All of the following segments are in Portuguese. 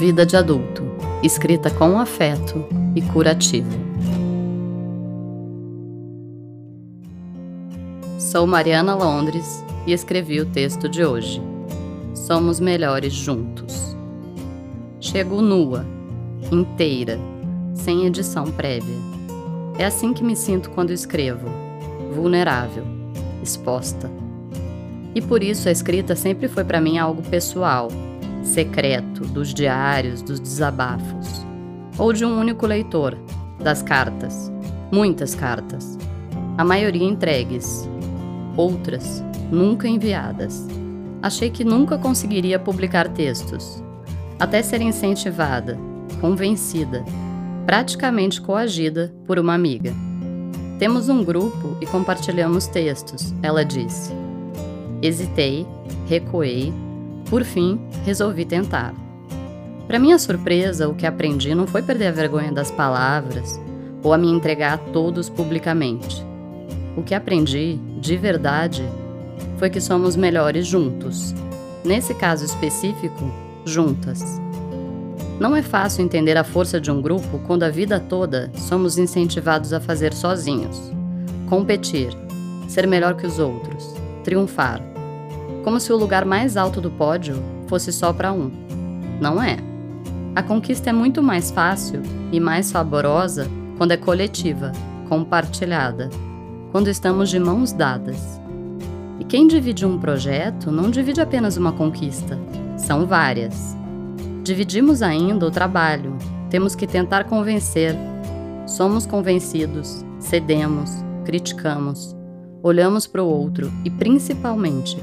Vida de adulto, escrita com afeto e curativo. Sou Mariana Londres e escrevi o texto de hoje. Somos melhores juntos. Chego nua, inteira, sem edição prévia. É assim que me sinto quando escrevo, vulnerável, exposta. E por isso a escrita sempre foi para mim algo pessoal, secreto, dos diários, dos desabafos. Ou de um único leitor, das cartas. Muitas cartas. A maioria entregues. Outras nunca enviadas. Achei que nunca conseguiria publicar textos. Até ser incentivada, convencida, praticamente coagida por uma amiga. Temos um grupo e compartilhamos textos, ela disse. Hesitei, recuei, por fim, resolvi tentar. Para minha surpresa, o que aprendi não foi perder a vergonha das palavras ou a me entregar a todos publicamente. O que aprendi, de verdade, foi que somos melhores juntos. Nesse caso específico, juntas. Não é fácil entender a força de um grupo quando a vida toda somos incentivados a fazer sozinhos, competir, ser melhor que os outros, triunfar como se o lugar mais alto do pódio fosse só para um. Não é. A conquista é muito mais fácil e mais saborosa quando é coletiva, compartilhada, quando estamos de mãos dadas. E quem divide um projeto não divide apenas uma conquista, são várias. Dividimos ainda o trabalho, temos que tentar convencer. Somos convencidos, cedemos, criticamos, olhamos para o outro e, principalmente,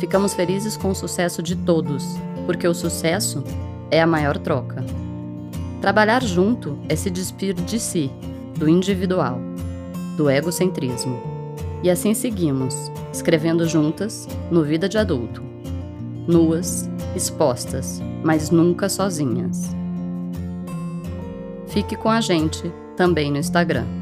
Ficamos felizes com o sucesso de todos, porque o sucesso é a maior troca. Trabalhar junto é se despir de si, do individual, do egocentrismo. E assim seguimos, escrevendo juntas no Vida de Adulto. Nuas, expostas, mas nunca sozinhas. Fique com a gente também no Instagram.